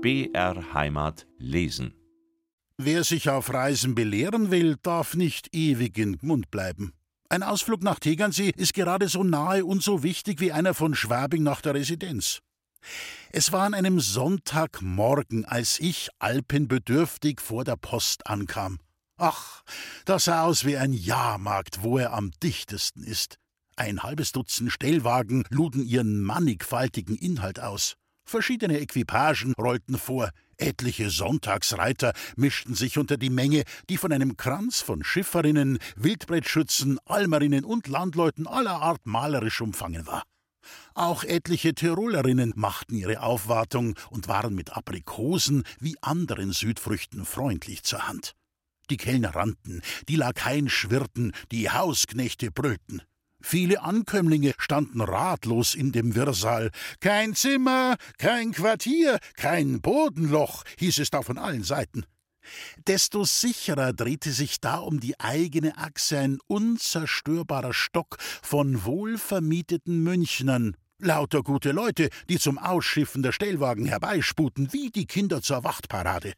BR Heimat lesen. Wer sich auf Reisen belehren will, darf nicht ewig in Gmund bleiben. Ein Ausflug nach Tegernsee ist gerade so nahe und so wichtig wie einer von Schwabing nach der Residenz. Es war an einem Sonntagmorgen, als ich alpenbedürftig vor der Post ankam. Ach, das sah aus wie ein Jahrmarkt, wo er am dichtesten ist. Ein halbes Dutzend Stellwagen luden ihren mannigfaltigen Inhalt aus. Verschiedene Equipagen rollten vor, etliche Sonntagsreiter mischten sich unter die Menge, die von einem Kranz von Schifferinnen, Wildbrettschützen, Almerinnen und Landleuten aller Art malerisch umfangen war. Auch etliche Tirolerinnen machten ihre Aufwartung und waren mit Aprikosen wie anderen Südfrüchten freundlich zur Hand. Die Kellner rannten, die Lakaien schwirrten, die Hausknechte brüllten. Viele Ankömmlinge standen ratlos in dem Wirrsal. Kein Zimmer, kein Quartier, kein Bodenloch, hieß es da von allen Seiten. Desto sicherer drehte sich da um die eigene Achse ein unzerstörbarer Stock von wohlvermieteten Münchnern. Lauter gute Leute, die zum Ausschiffen der Stellwagen herbeisputen, wie die Kinder zur Wachtparade.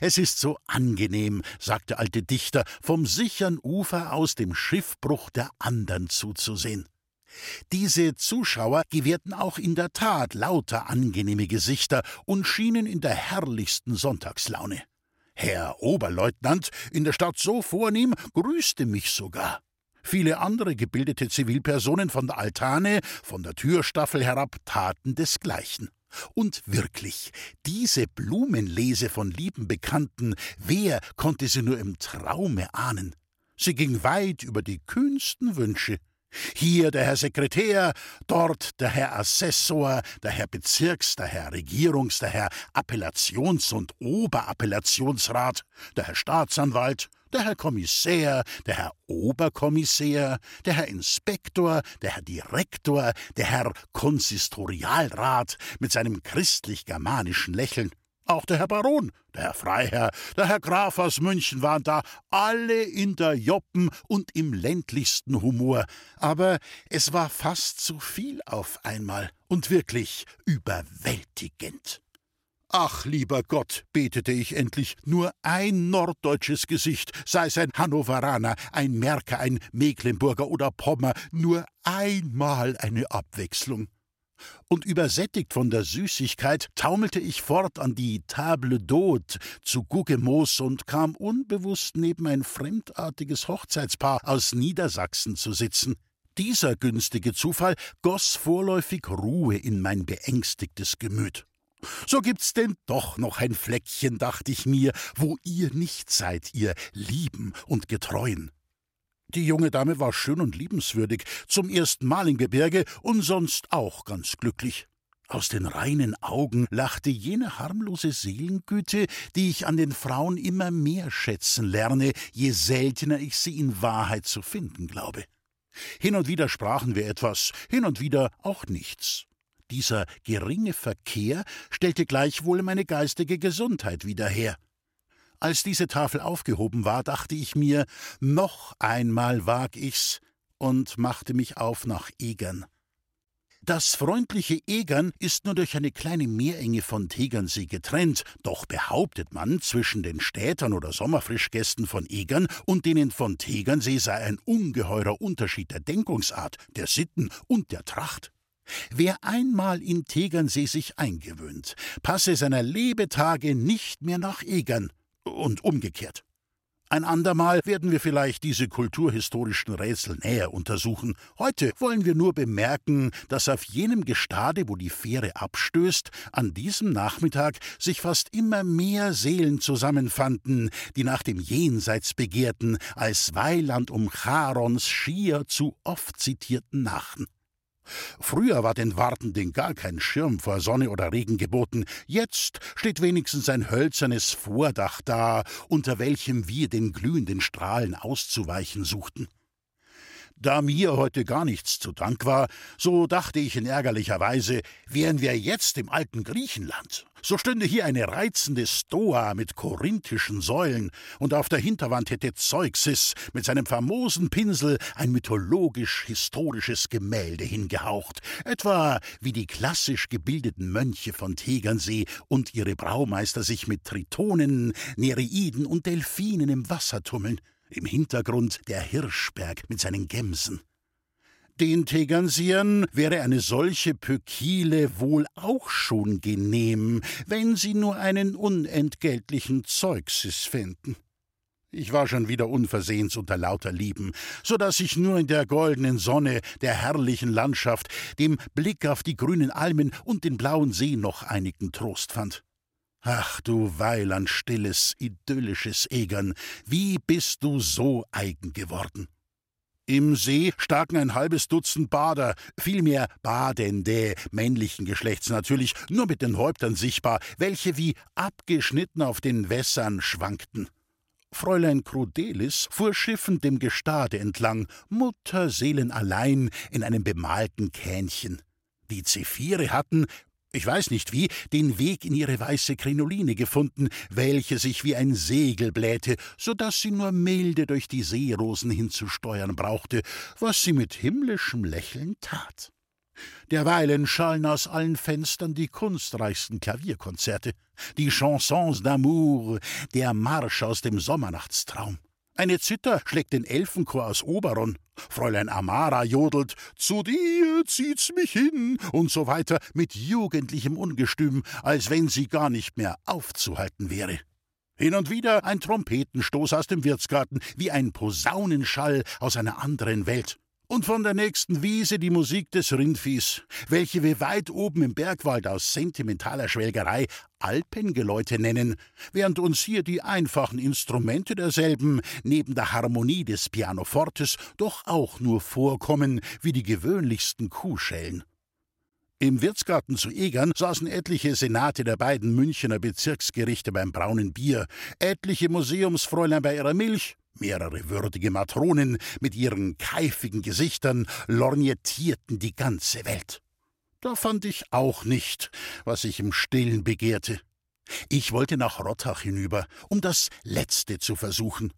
Es ist so angenehm, sagt der alte Dichter, vom sichern Ufer aus dem Schiffbruch der andern zuzusehen. Diese Zuschauer gewährten auch in der Tat lauter angenehme Gesichter und schienen in der herrlichsten Sonntagslaune. Herr Oberleutnant, in der Stadt so vornehm, grüßte mich sogar. Viele andere gebildete Zivilpersonen von der Altane, von der Türstaffel herab taten desgleichen. Und wirklich, diese Blumenlese von lieben Bekannten, wer konnte sie nur im Traume ahnen? Sie ging weit über die kühnsten Wünsche. Hier der Herr Sekretär, dort der Herr Assessor, der Herr Bezirks, der Herr Regierungs, der Herr Appellations- und Oberappellationsrat, der Herr Staatsanwalt, der Herr Kommissär, der Herr Oberkommissär, der Herr Inspektor, der Herr Direktor, der Herr Konsistorialrat mit seinem christlich-germanischen Lächeln. Auch der Herr Baron, der Herr Freiherr, der Herr Graf aus München waren da, alle in der Joppen und im ländlichsten Humor. Aber es war fast zu viel auf einmal und wirklich überwältigend. Ach, lieber Gott, betete ich endlich, nur ein norddeutsches Gesicht, sei es ein Hannoveraner, ein Märker, ein Mecklenburger oder Pommer, nur einmal eine Abwechslung. Und übersättigt von der Süßigkeit taumelte ich fort an die Table d'Hôte zu Guggemos und kam unbewusst neben ein fremdartiges Hochzeitspaar aus Niedersachsen zu sitzen. Dieser günstige Zufall goss vorläufig Ruhe in mein beängstigtes Gemüt. So gibt's denn doch noch ein Fleckchen, dachte ich mir, wo ihr nicht seid, ihr Lieben und Getreuen. Die junge Dame war schön und liebenswürdig, zum ersten Mal im Gebirge und sonst auch ganz glücklich. Aus den reinen Augen lachte jene harmlose Seelengüte, die ich an den Frauen immer mehr schätzen lerne, je seltener ich sie in Wahrheit zu finden glaube. Hin und wieder sprachen wir etwas, hin und wieder auch nichts. Dieser geringe Verkehr stellte gleichwohl meine geistige Gesundheit wieder her. Als diese Tafel aufgehoben war, dachte ich mir, noch einmal wag ich's und machte mich auf nach Egern. Das freundliche Egern ist nur durch eine kleine Meerenge von Tegernsee getrennt, doch behauptet man, zwischen den Städtern oder Sommerfrischgästen von Egern und denen von Tegernsee sei ein ungeheurer Unterschied der Denkungsart, der Sitten und der Tracht. Wer einmal in Tegernsee sich eingewöhnt, passe seiner Lebetage nicht mehr nach Egern und umgekehrt. Ein andermal werden wir vielleicht diese kulturhistorischen Rätsel näher untersuchen. Heute wollen wir nur bemerken, dass auf jenem Gestade, wo die Fähre abstößt, an diesem Nachmittag sich fast immer mehr Seelen zusammenfanden, die nach dem Jenseits begehrten, als Weiland um Charons schier zu oft zitierten Nachen. Früher war den Wartenden gar kein Schirm vor Sonne oder Regen geboten, jetzt steht wenigstens ein hölzernes Vordach da, unter welchem wir den glühenden Strahlen auszuweichen suchten. Da mir heute gar nichts zu Dank war, so dachte ich in ärgerlicher Weise, wären wir jetzt im alten Griechenland. So stünde hier eine reizende Stoa mit korinthischen Säulen, und auf der Hinterwand hätte Zeuxis mit seinem famosen Pinsel ein mythologisch-historisches Gemälde hingehaucht, etwa wie die klassisch gebildeten Mönche von Tegernsee und ihre Braumeister sich mit Tritonen, Nereiden und Delfinen im Wasser tummeln im Hintergrund der Hirschberg mit seinen Gemsen. Den Tegernsiern wäre eine solche Pökile wohl auch schon genehm, wenn sie nur einen unentgeltlichen Zeugsis fänden. Ich war schon wieder unversehens unter lauter Lieben, so dass ich nur in der goldenen Sonne der herrlichen Landschaft, dem Blick auf die grünen Almen und den blauen See noch einigen Trost fand. Ach du Weiland stilles, idyllisches Egern, wie bist du so eigen geworden? Im See staken ein halbes Dutzend Bader, vielmehr Badende, männlichen Geschlechts natürlich, nur mit den Häuptern sichtbar, welche wie abgeschnitten auf den Wässern schwankten. Fräulein Crudelis fuhr schiffend dem Gestade entlang, Mutterseelen allein in einem bemalten Kähnchen. Die Zephyre hatten, ich weiß nicht wie, den Weg in ihre weiße Krinoline gefunden, welche sich wie ein Segel blähte, so dass sie nur milde durch die Seerosen hinzusteuern brauchte, was sie mit himmlischem Lächeln tat. Derweilen schallen aus allen Fenstern die kunstreichsten Klavierkonzerte, die Chansons d'amour, der Marsch aus dem Sommernachtstraum. Eine Zither schlägt den Elfenchor aus Oberon. Fräulein Amara jodelt Zu dir zieht's mich hin und so weiter mit jugendlichem Ungestüm, als wenn sie gar nicht mehr aufzuhalten wäre. Hin und wieder ein Trompetenstoß aus dem Wirtsgarten, wie ein Posaunenschall aus einer anderen Welt und von der nächsten Wiese die Musik des Rindviehs, welche wir weit oben im Bergwald aus sentimentaler Schwelgerei Alpengeläute nennen, während uns hier die einfachen Instrumente derselben neben der Harmonie des Pianofortes doch auch nur vorkommen wie die gewöhnlichsten Kuhschellen. Im Wirtsgarten zu Egern saßen etliche Senate der beiden Münchener Bezirksgerichte beim braunen Bier, etliche Museumsfräulein bei ihrer Milch, Mehrere würdige Matronen mit ihren keifigen Gesichtern lorgnettierten die ganze Welt. Da fand ich auch nicht, was ich im Stillen begehrte. Ich wollte nach Rottach hinüber, um das Letzte zu versuchen.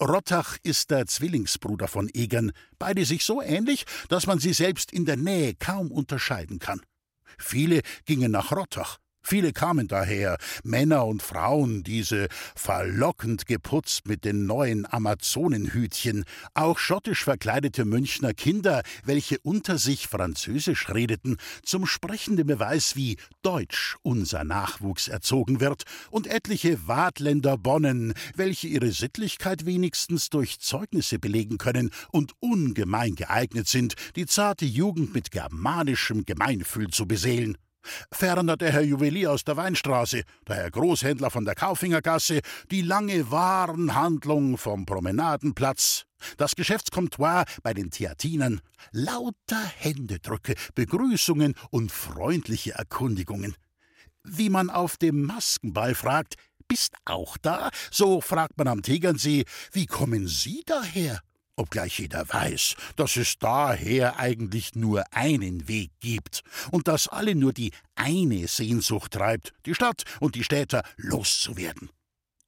Rottach ist der Zwillingsbruder von Egern, beide sich so ähnlich, dass man sie selbst in der Nähe kaum unterscheiden kann. Viele gingen nach Rottach, Viele kamen daher, Männer und Frauen, diese verlockend geputzt mit den neuen Amazonenhütchen, auch schottisch verkleidete Münchner Kinder, welche unter sich Französisch redeten, zum sprechenden Beweis, wie deutsch unser Nachwuchs erzogen wird, und etliche Wadländer Bonnen, welche ihre Sittlichkeit wenigstens durch Zeugnisse belegen können und ungemein geeignet sind, die zarte Jugend mit germanischem Gemeinfühl zu beseelen. Ferner der Herr Juwelier aus der Weinstraße, der Herr Großhändler von der Kaufingergasse, die lange Warenhandlung vom Promenadenplatz, das Geschäftscomptoir bei den Theatinern, lauter Händedrücke, Begrüßungen und freundliche Erkundigungen. Wie man auf dem Maskenball fragt, bist auch da? So fragt man am Tegernsee, wie kommen Sie daher? Obgleich jeder weiß, dass es daher eigentlich nur einen Weg gibt und dass alle nur die eine Sehnsucht treibt, die Stadt und die Städter loszuwerden.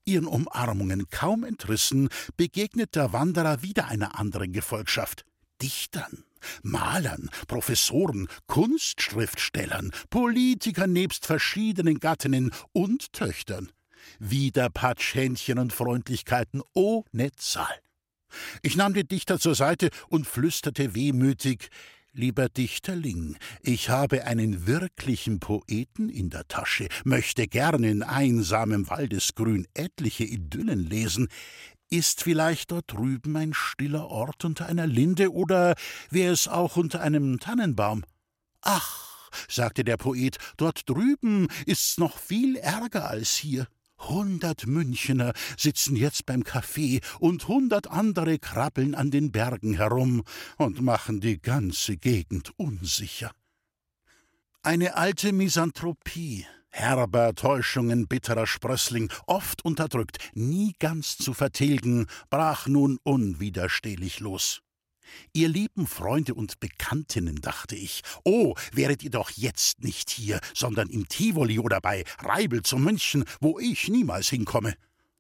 Ihren Umarmungen kaum entrissen, begegnet der Wanderer wieder einer anderen Gefolgschaft. Dichtern, Malern, Professoren, Kunstschriftstellern, Politikern nebst verschiedenen Gattinnen und Töchtern. Wieder Patschhändchen und Freundlichkeiten ohne Zahl. Ich nahm den Dichter zur Seite und flüsterte wehmütig Lieber Dichterling, ich habe einen wirklichen Poeten in der Tasche, möchte gern in einsamem Waldesgrün etliche Idyllen lesen. Ist vielleicht dort drüben ein stiller Ort unter einer Linde oder wäre es auch unter einem Tannenbaum? Ach, sagte der Poet, dort drüben ist's noch viel ärger als hier. Hundert Münchener sitzen jetzt beim Kaffee und hundert andere krabbeln an den Bergen herum und machen die ganze Gegend unsicher. Eine alte Misanthropie, herber Täuschungen bitterer Sprössling, oft unterdrückt, nie ganz zu vertilgen, brach nun unwiderstehlich los. Ihr lieben Freunde und Bekanntinnen, dachte ich, oh, wäret ihr doch jetzt nicht hier, sondern im Tivoli oder bei Reibel zu München, wo ich niemals hinkomme.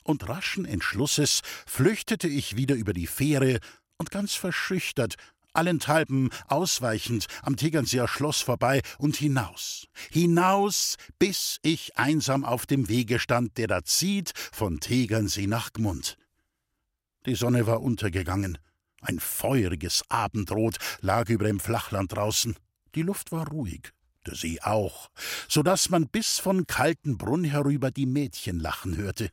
Und raschen Entschlusses flüchtete ich wieder über die Fähre und ganz verschüchtert, allenthalben ausweichend am Tegernseer Schloss vorbei und hinaus, hinaus, bis ich einsam auf dem Wege stand, der da zieht von Tegernsee nach Gmund. Die Sonne war untergegangen. Ein feuriges Abendrot lag über dem Flachland draußen. Die Luft war ruhig, der See auch, so dass man bis von Kaltenbrunn herüber die Mädchen lachen hörte.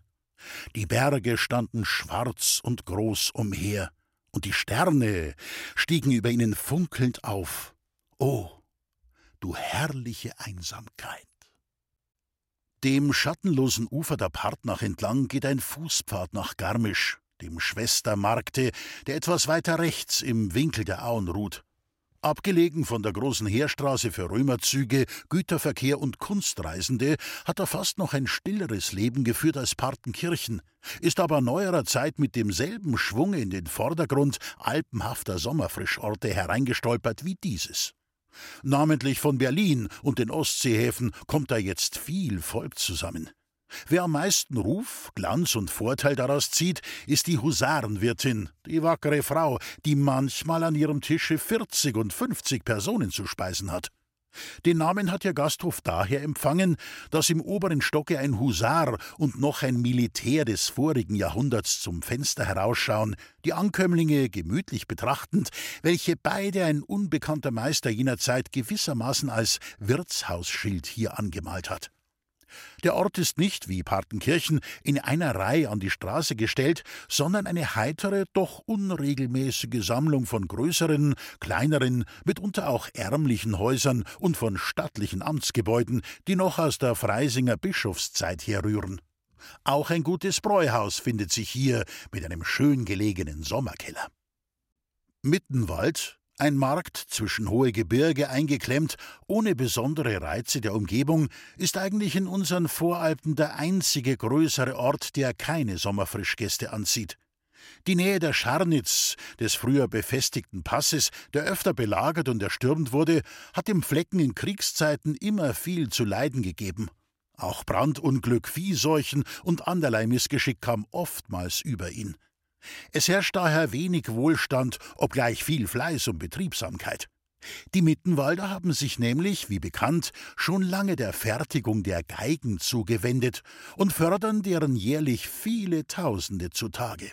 Die Berge standen schwarz und groß umher, und die Sterne stiegen über ihnen funkelnd auf. Oh, du herrliche Einsamkeit! Dem schattenlosen Ufer der Partnach entlang geht ein Fußpfad nach Garmisch, dem Schwestermarkte, der etwas weiter rechts im Winkel der Auen ruht. Abgelegen von der großen Heerstraße für Römerzüge, Güterverkehr und Kunstreisende, hat er fast noch ein stilleres Leben geführt als Partenkirchen, ist aber neuerer Zeit mit demselben Schwung in den Vordergrund alpenhafter Sommerfrischorte hereingestolpert wie dieses. Namentlich von Berlin und den Ostseehäfen kommt da jetzt viel Volk zusammen. Wer am meisten Ruf, Glanz und Vorteil daraus zieht, ist die Husarenwirtin, die wackere Frau, die manchmal an ihrem Tische 40 und 50 Personen zu speisen hat. Den Namen hat ihr Gasthof daher empfangen, dass im oberen Stocke ein Husar und noch ein Militär des vorigen Jahrhunderts zum Fenster herausschauen, die Ankömmlinge gemütlich betrachtend, welche beide ein unbekannter Meister jener Zeit gewissermaßen als Wirtshausschild hier angemalt hat. Der Ort ist nicht, wie Partenkirchen, in einer Reihe an die Straße gestellt, sondern eine heitere, doch unregelmäßige Sammlung von größeren, kleineren, mitunter auch ärmlichen Häusern und von stattlichen Amtsgebäuden, die noch aus der Freisinger Bischofszeit herrühren. Auch ein gutes Bräuhaus findet sich hier mit einem schön gelegenen Sommerkeller. Mittenwald, ein Markt zwischen hohe Gebirge eingeklemmt, ohne besondere Reize der Umgebung, ist eigentlich in unseren Voralpen der einzige größere Ort, der keine Sommerfrischgäste anzieht. Die Nähe der Scharnitz, des früher befestigten Passes, der öfter belagert und erstürmt wurde, hat dem Flecken in Kriegszeiten immer viel zu leiden gegeben. Auch Brandunglück, Viehseuchen und anderlei Missgeschick kam oftmals über ihn. Es herrscht daher wenig Wohlstand, obgleich viel Fleiß und Betriebsamkeit. Die Mittenwalder haben sich nämlich, wie bekannt, schon lange der Fertigung der Geigen zugewendet und fördern deren jährlich viele Tausende zutage.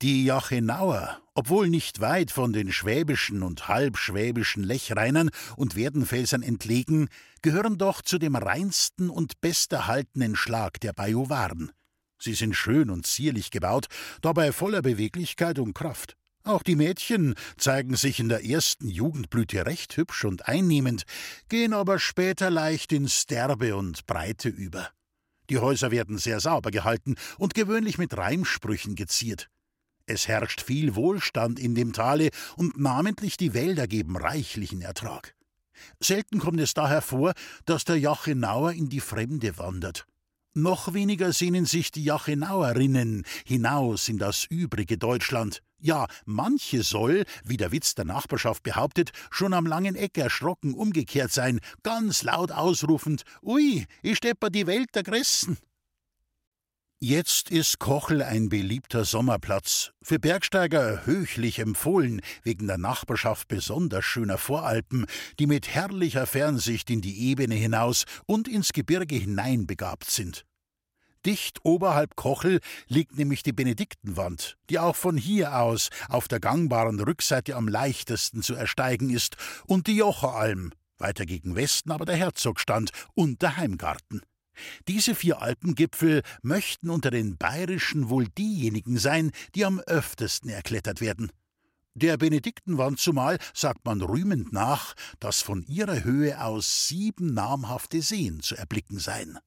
Die Jachenauer, obwohl nicht weit von den schwäbischen und halbschwäbischen Lechrheinern und Werdenfelsern entlegen, gehören doch zu dem reinsten und besterhaltenen Schlag der Bajuwaren. Sie sind schön und zierlich gebaut, dabei voller Beweglichkeit und Kraft. Auch die Mädchen zeigen sich in der ersten Jugendblüte recht hübsch und einnehmend, gehen aber später leicht ins Derbe und Breite über. Die Häuser werden sehr sauber gehalten und gewöhnlich mit Reimsprüchen geziert. Es herrscht viel Wohlstand in dem Tale und namentlich die Wälder geben reichlichen Ertrag. Selten kommt es daher vor, dass der Jachenauer in die Fremde wandert. Noch weniger sehnen sich die Jachenauerinnen hinaus in das übrige Deutschland. Ja, manche soll, wie der Witz der Nachbarschaft behauptet, schon am langen Eck erschrocken umgekehrt sein, ganz laut ausrufend: Ui, ich stepper die Welt der Gressen. Jetzt ist Kochel ein beliebter Sommerplatz, für Bergsteiger höchlich empfohlen, wegen der Nachbarschaft besonders schöner Voralpen, die mit herrlicher Fernsicht in die Ebene hinaus und ins Gebirge hinein begabt sind. Dicht oberhalb Kochel liegt nämlich die Benediktenwand, die auch von hier aus auf der gangbaren Rückseite am leichtesten zu ersteigen ist, und die Jocheralm, weiter gegen Westen aber der Herzogstand und der Heimgarten. Diese vier Alpengipfel möchten unter den bayerischen wohl diejenigen sein, die am öftesten erklettert werden. Der Benediktenwand zumal sagt man rühmend nach, dass von ihrer Höhe aus sieben namhafte Seen zu erblicken seien.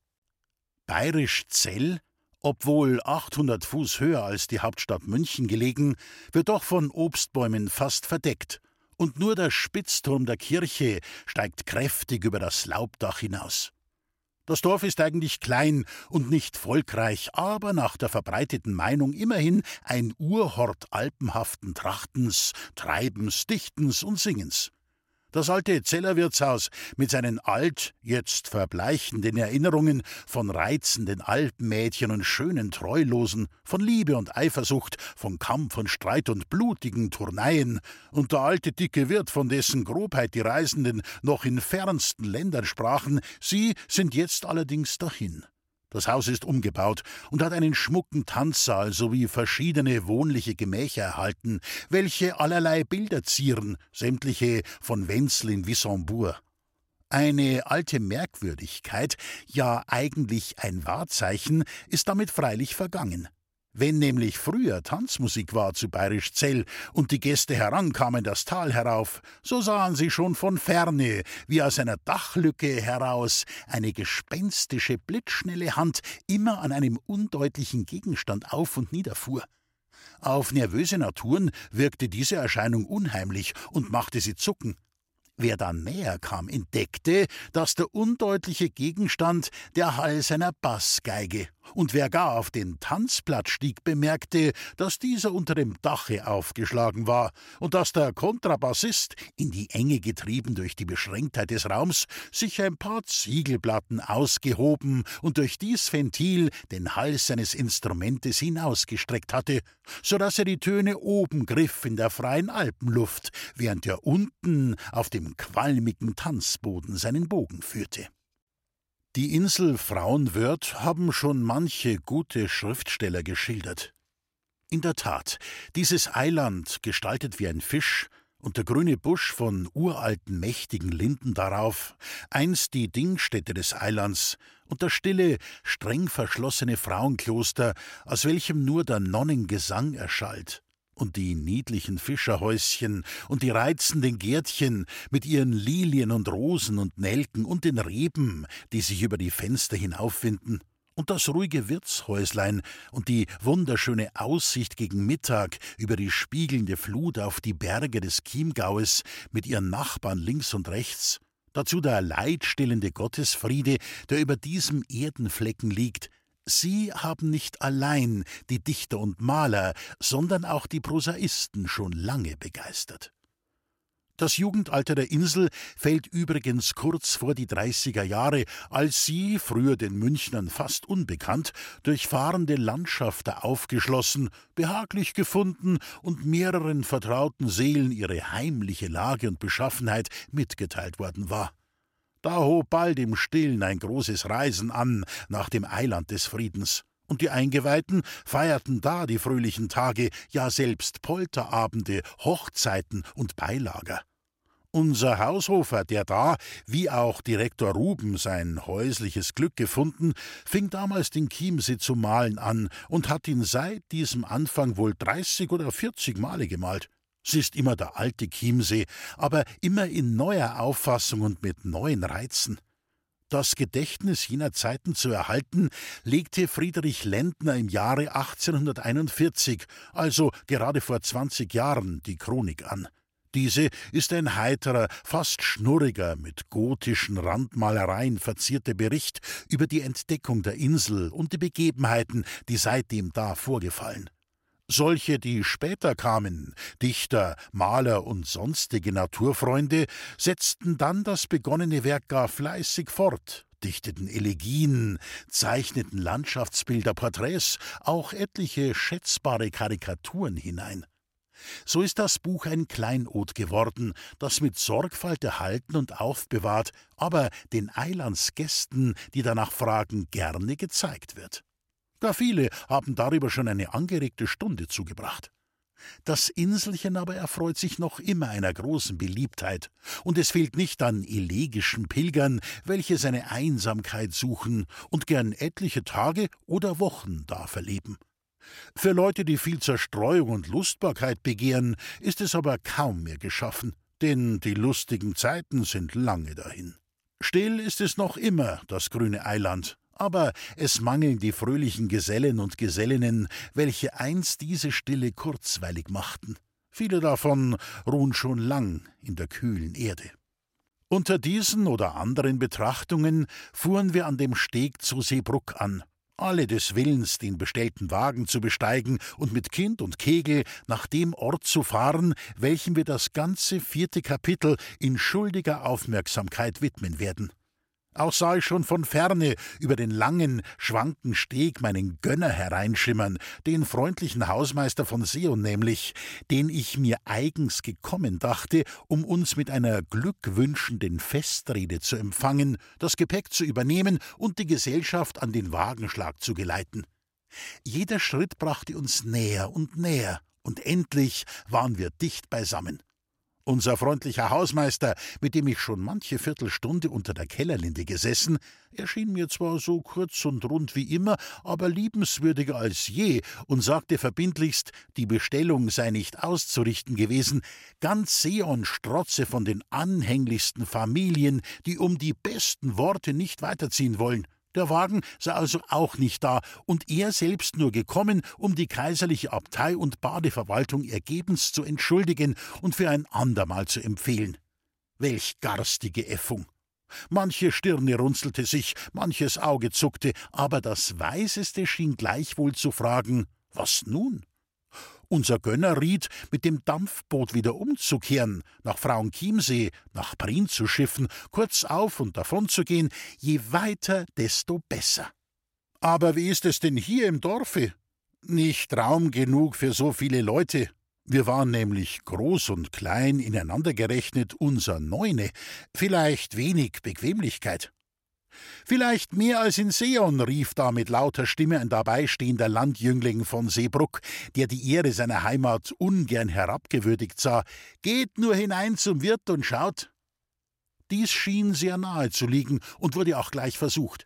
Bayerisch Zell, obwohl 800 Fuß höher als die Hauptstadt München gelegen, wird doch von Obstbäumen fast verdeckt, und nur der Spitzturm der Kirche steigt kräftig über das Laubdach hinaus. Das Dorf ist eigentlich klein und nicht volkreich, aber nach der verbreiteten Meinung immerhin ein Urhort alpenhaften Trachtens, Treibens, Dichtens und Singens. Das alte Zellerwirtshaus mit seinen alt, jetzt verbleichenden Erinnerungen von reizenden Alpenmädchen und schönen Treulosen, von Liebe und Eifersucht, von Kampf und Streit und blutigen Turneien, und der alte dicke Wirt, von dessen Grobheit die Reisenden noch in fernsten Ländern sprachen, sie sind jetzt allerdings dahin. Das Haus ist umgebaut und hat einen schmucken Tanzsaal sowie verschiedene wohnliche Gemächer erhalten, welche allerlei Bilder zieren, sämtliche von Wenzel in Wissembourg. Eine alte Merkwürdigkeit, ja eigentlich ein Wahrzeichen, ist damit freilich vergangen. Wenn nämlich früher Tanzmusik war zu Bayerisch Zell und die Gäste herankamen das Tal herauf, so sahen sie schon von ferne, wie aus einer Dachlücke heraus eine gespenstische, blitzschnelle Hand immer an einem undeutlichen Gegenstand auf und nieder fuhr. Auf nervöse Naturen wirkte diese Erscheinung unheimlich und machte sie zucken. Wer dann näher kam, entdeckte, dass der undeutliche Gegenstand der Hals einer Bassgeige und wer gar auf den Tanzplatz stieg, bemerkte, dass dieser unter dem Dache aufgeschlagen war und dass der Kontrabassist, in die Enge getrieben durch die Beschränktheit des Raums, sich ein paar Ziegelplatten ausgehoben und durch dies Ventil den Hals seines Instrumentes hinausgestreckt hatte, so dass er die Töne oben griff in der freien Alpenluft, während er unten auf dem qualmigen Tanzboden seinen Bogen führte. Die Insel Frauenwörth haben schon manche gute Schriftsteller geschildert. In der Tat, dieses Eiland, gestaltet wie ein Fisch, und der grüne Busch von uralten mächtigen Linden darauf, einst die Dingstätte des Eilands, und das stille, streng verschlossene Frauenkloster, aus welchem nur der Nonnengesang erschallt, und die niedlichen Fischerhäuschen und die reizenden Gärtchen mit ihren Lilien und Rosen und Nelken und den Reben, die sich über die Fenster hinaufwinden, und das ruhige Wirtshäuslein und die wunderschöne Aussicht gegen Mittag über die spiegelnde Flut auf die Berge des Chiemgaues mit ihren Nachbarn links und rechts, dazu der leidstillende Gottesfriede, der über diesem Erdenflecken liegt, Sie haben nicht allein die Dichter und Maler, sondern auch die Prosaisten schon lange begeistert. Das Jugendalter der Insel fällt übrigens kurz vor die 30er Jahre, als sie, früher den Münchnern fast unbekannt, durch fahrende Landschafter aufgeschlossen, behaglich gefunden und mehreren vertrauten Seelen ihre heimliche Lage und Beschaffenheit mitgeteilt worden war. Da hob bald im Stillen ein großes Reisen an nach dem Eiland des Friedens, und die Eingeweihten feierten da die fröhlichen Tage, ja selbst Polterabende, Hochzeiten und Beilager. Unser Haushofer, der da, wie auch Direktor Ruben, sein häusliches Glück gefunden, fing damals den Chiemsee zu malen an und hat ihn seit diesem Anfang wohl dreißig oder vierzig Male gemalt. Es ist immer der alte Chiemsee, aber immer in neuer Auffassung und mit neuen Reizen. Das Gedächtnis jener Zeiten zu erhalten, legte Friedrich Lendner im Jahre 1841, also gerade vor 20 Jahren, die Chronik an. Diese ist ein heiterer, fast schnurriger, mit gotischen Randmalereien verzierter Bericht über die Entdeckung der Insel und die Begebenheiten, die seitdem da vorgefallen. Solche, die später kamen, Dichter, Maler und sonstige Naturfreunde, setzten dann das begonnene Werk gar fleißig fort, dichteten Elegien, zeichneten Landschaftsbilder, Porträts, auch etliche schätzbare Karikaturen hinein. So ist das Buch ein Kleinod geworden, das mit Sorgfalt erhalten und aufbewahrt, aber den Eilandsgästen, die danach fragen, gerne gezeigt wird. Gar viele haben darüber schon eine angeregte Stunde zugebracht. Das Inselchen aber erfreut sich noch immer einer großen Beliebtheit, und es fehlt nicht an elegischen Pilgern, welche seine Einsamkeit suchen und gern etliche Tage oder Wochen da verleben. Für Leute, die viel Zerstreuung und Lustbarkeit begehren, ist es aber kaum mehr geschaffen, denn die lustigen Zeiten sind lange dahin. Still ist es noch immer, das grüne Eiland, aber es mangeln die fröhlichen Gesellen und Gesellinnen, welche einst diese Stille kurzweilig machten. Viele davon ruhen schon lang in der kühlen Erde. Unter diesen oder anderen Betrachtungen fuhren wir an dem Steg zu Seebruck an, alle des Willens, den bestellten Wagen zu besteigen und mit Kind und Kegel nach dem Ort zu fahren, welchem wir das ganze vierte Kapitel in schuldiger Aufmerksamkeit widmen werden. Auch sah ich schon von ferne über den langen, schwanken Steg meinen Gönner hereinschimmern, den freundlichen Hausmeister von Seon nämlich, den ich mir eigens gekommen dachte, um uns mit einer glückwünschenden Festrede zu empfangen, das Gepäck zu übernehmen und die Gesellschaft an den Wagenschlag zu geleiten. Jeder Schritt brachte uns näher und näher, und endlich waren wir dicht beisammen. Unser freundlicher Hausmeister, mit dem ich schon manche Viertelstunde unter der Kellerlinde gesessen, erschien mir zwar so kurz und rund wie immer, aber liebenswürdiger als je und sagte verbindlichst, die Bestellung sei nicht auszurichten gewesen, ganz Seon strotze von den anhänglichsten Familien, die um die besten Worte nicht weiterziehen wollen. Der Wagen sei also auch nicht da und er selbst nur gekommen, um die kaiserliche Abtei und Badeverwaltung ergebens zu entschuldigen und für ein andermal zu empfehlen. Welch garstige Äffung! Manche Stirne runzelte sich, manches Auge zuckte, aber das Weiseste schien gleichwohl zu fragen: Was nun? Unser Gönner riet, mit dem Dampfboot wieder umzukehren, nach Frauenchiemsee, nach Prien zu schiffen, kurz auf und davon zu gehen, je weiter, desto besser. Aber wie ist es denn hier im Dorfe? Nicht Raum genug für so viele Leute. Wir waren nämlich groß und klein ineinander gerechnet, unser Neune, vielleicht wenig Bequemlichkeit. Vielleicht mehr als in Seon, rief da mit lauter Stimme ein dabeistehender Landjüngling von Seebruck, der die Ehre seiner Heimat ungern herabgewürdigt sah. Geht nur hinein zum Wirt und schaut. Dies schien sehr nahe zu liegen und wurde auch gleich versucht.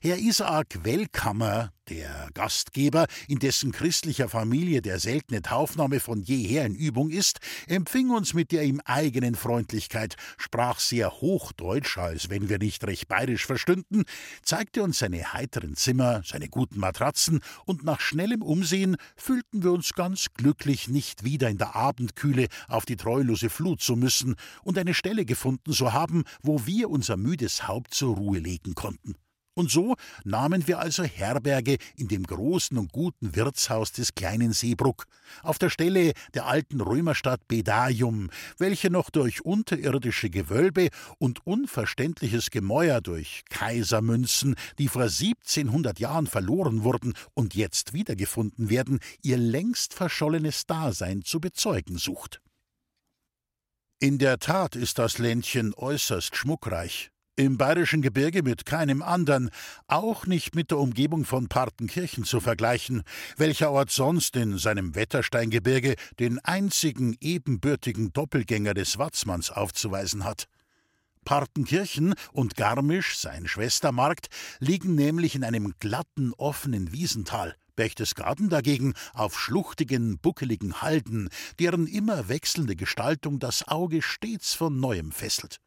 Herr Isaak Wellkammer, der Gastgeber, in dessen christlicher Familie der seltene Taufname von jeher in Übung ist, empfing uns mit der ihm eigenen Freundlichkeit, sprach sehr hochdeutsch, als wenn wir nicht recht bayerisch verstünden, zeigte uns seine heiteren Zimmer, seine guten Matratzen, und nach schnellem Umsehen fühlten wir uns ganz glücklich, nicht wieder in der Abendkühle auf die treulose Flut zu müssen und eine Stelle gefunden zu haben, wo wir unser müdes Haupt zur Ruhe legen konnten. Und so nahmen wir also Herberge in dem großen und guten Wirtshaus des kleinen Seebruck, auf der Stelle der alten Römerstadt Bedaium, welche noch durch unterirdische Gewölbe und unverständliches Gemäuer durch Kaisermünzen, die vor 1700 Jahren verloren wurden und jetzt wiedergefunden werden, ihr längst verschollenes Dasein zu bezeugen sucht. In der Tat ist das Ländchen äußerst schmuckreich. Im bayerischen Gebirge mit keinem anderen, auch nicht mit der Umgebung von Partenkirchen zu vergleichen, welcher Ort sonst in seinem Wettersteingebirge den einzigen ebenbürtigen Doppelgänger des Watzmanns aufzuweisen hat. Partenkirchen und Garmisch, sein Schwestermarkt, liegen nämlich in einem glatten, offenen Wiesental. Berchtesgaden dagegen auf schluchtigen, buckeligen Halden, deren immer wechselnde Gestaltung das Auge stets von neuem fesselt.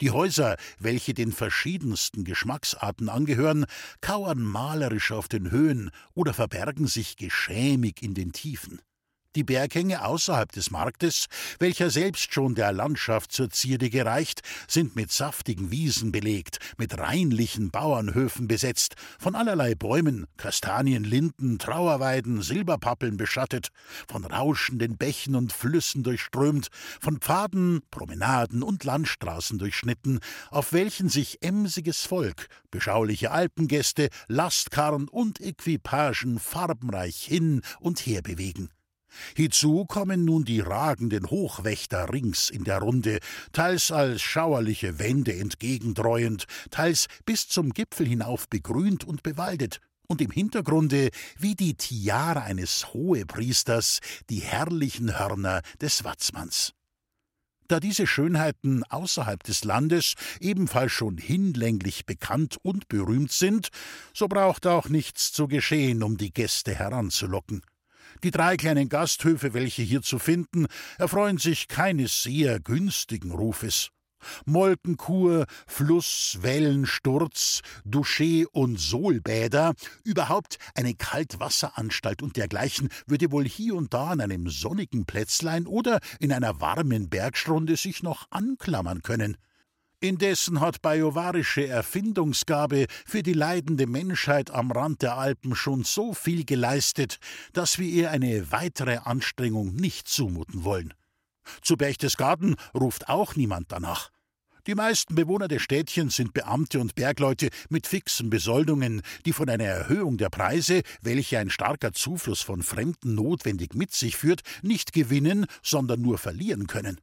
Die Häuser, welche den verschiedensten Geschmacksarten angehören, kauern malerisch auf den Höhen oder verbergen sich geschämig in den Tiefen. Die Berghänge außerhalb des Marktes, welcher selbst schon der Landschaft zur Zierde gereicht, sind mit saftigen Wiesen belegt, mit reinlichen Bauernhöfen besetzt, von allerlei Bäumen, Kastanien, Linden, Trauerweiden, Silberpappeln beschattet, von rauschenden Bächen und Flüssen durchströmt, von Pfaden, Promenaden und Landstraßen durchschnitten, auf welchen sich emsiges Volk, beschauliche Alpengäste, Lastkarren und Equipagen farbenreich hin und her bewegen. Hiezu kommen nun die ragenden Hochwächter rings in der Runde, teils als schauerliche Wände entgegendreuend, teils bis zum Gipfel hinauf begrünt und bewaldet, und im Hintergrunde, wie die Tiara eines Hohepriesters, die herrlichen Hörner des Watzmanns. Da diese Schönheiten außerhalb des Landes ebenfalls schon hinlänglich bekannt und berühmt sind, so braucht auch nichts zu geschehen, um die Gäste heranzulocken. Die drei kleinen Gasthöfe, welche hier zu finden, erfreuen sich keines sehr günstigen Rufes. Molkenkur, Fluss, Wellensturz, Douché und Sohlbäder, überhaupt eine Kaltwasseranstalt und dergleichen würde wohl hier und da an einem sonnigen Plätzlein oder in einer warmen Bergstrunde sich noch anklammern können. Indessen hat bajovarische Erfindungsgabe für die leidende Menschheit am Rand der Alpen schon so viel geleistet, dass wir ihr eine weitere Anstrengung nicht zumuten wollen. Zu Berchtesgaden ruft auch niemand danach. Die meisten Bewohner des Städtchens sind Beamte und Bergleute mit fixen Besoldungen, die von einer Erhöhung der Preise, welche ein starker Zufluss von Fremden notwendig mit sich führt, nicht gewinnen, sondern nur verlieren können.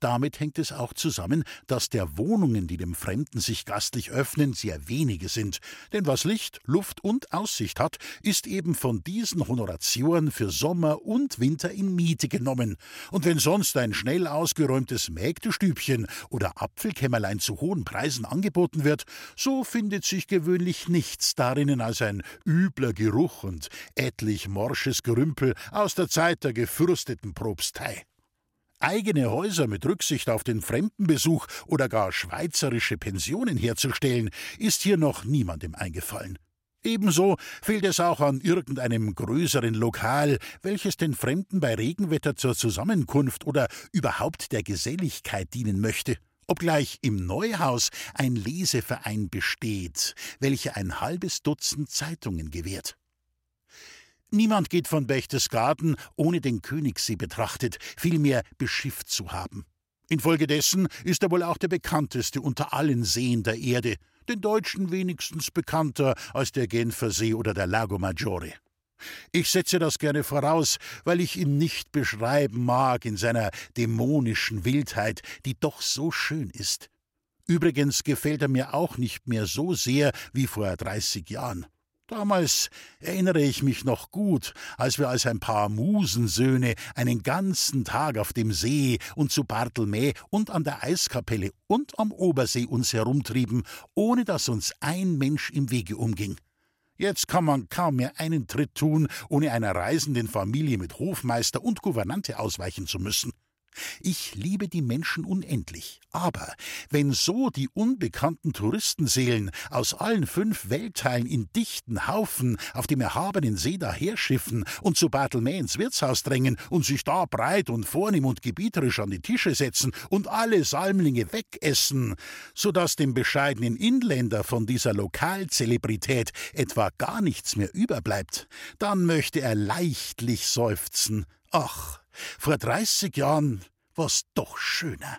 Damit hängt es auch zusammen, dass der Wohnungen, die dem Fremden sich gastlich öffnen, sehr wenige sind. Denn was Licht, Luft und Aussicht hat, ist eben von diesen Honoratioren für Sommer und Winter in Miete genommen. Und wenn sonst ein schnell ausgeräumtes Mägdestübchen oder Apfelkämmerlein zu hohen Preisen angeboten wird, so findet sich gewöhnlich nichts darinnen als ein übler Geruch und etlich morsches Gerümpel aus der Zeit der gefürsteten Propstei. Eigene Häuser mit Rücksicht auf den Fremdenbesuch oder gar schweizerische Pensionen herzustellen, ist hier noch niemandem eingefallen. Ebenso fehlt es auch an irgendeinem größeren Lokal, welches den Fremden bei Regenwetter zur Zusammenkunft oder überhaupt der Geselligkeit dienen möchte. Obgleich im Neuhaus ein Leseverein besteht, welcher ein halbes Dutzend Zeitungen gewährt. Niemand geht von Berchtesgaden, ohne den Königssee betrachtet, vielmehr beschifft zu haben. Infolgedessen ist er wohl auch der bekannteste unter allen Seen der Erde, den Deutschen wenigstens bekannter als der Genfersee oder der Lago Maggiore. Ich setze das gerne voraus, weil ich ihn nicht beschreiben mag in seiner dämonischen Wildheit, die doch so schön ist. Übrigens gefällt er mir auch nicht mehr so sehr wie vor dreißig Jahren. Damals erinnere ich mich noch gut, als wir als ein paar Musensöhne einen ganzen Tag auf dem See und zu Bartelme und an der Eiskapelle und am Obersee uns herumtrieben, ohne dass uns ein Mensch im Wege umging. Jetzt kann man kaum mehr einen Tritt tun, ohne einer reisenden Familie mit Hofmeister und Gouvernante ausweichen zu müssen. Ich liebe die Menschen unendlich, aber wenn so die unbekannten Touristenseelen aus allen fünf Weltteilen in dichten Haufen auf dem erhabenen See daherschiffen und zu Bartelme ins Wirtshaus drängen und sich da breit und vornehm und gebieterisch an die Tische setzen und alle Salmlinge wegessen, so dass dem bescheidenen Inländer von dieser Lokalzelebrität etwa gar nichts mehr überbleibt, dann möchte er leichtlich seufzen. Ach, vor 30 Jahren war's doch schöner.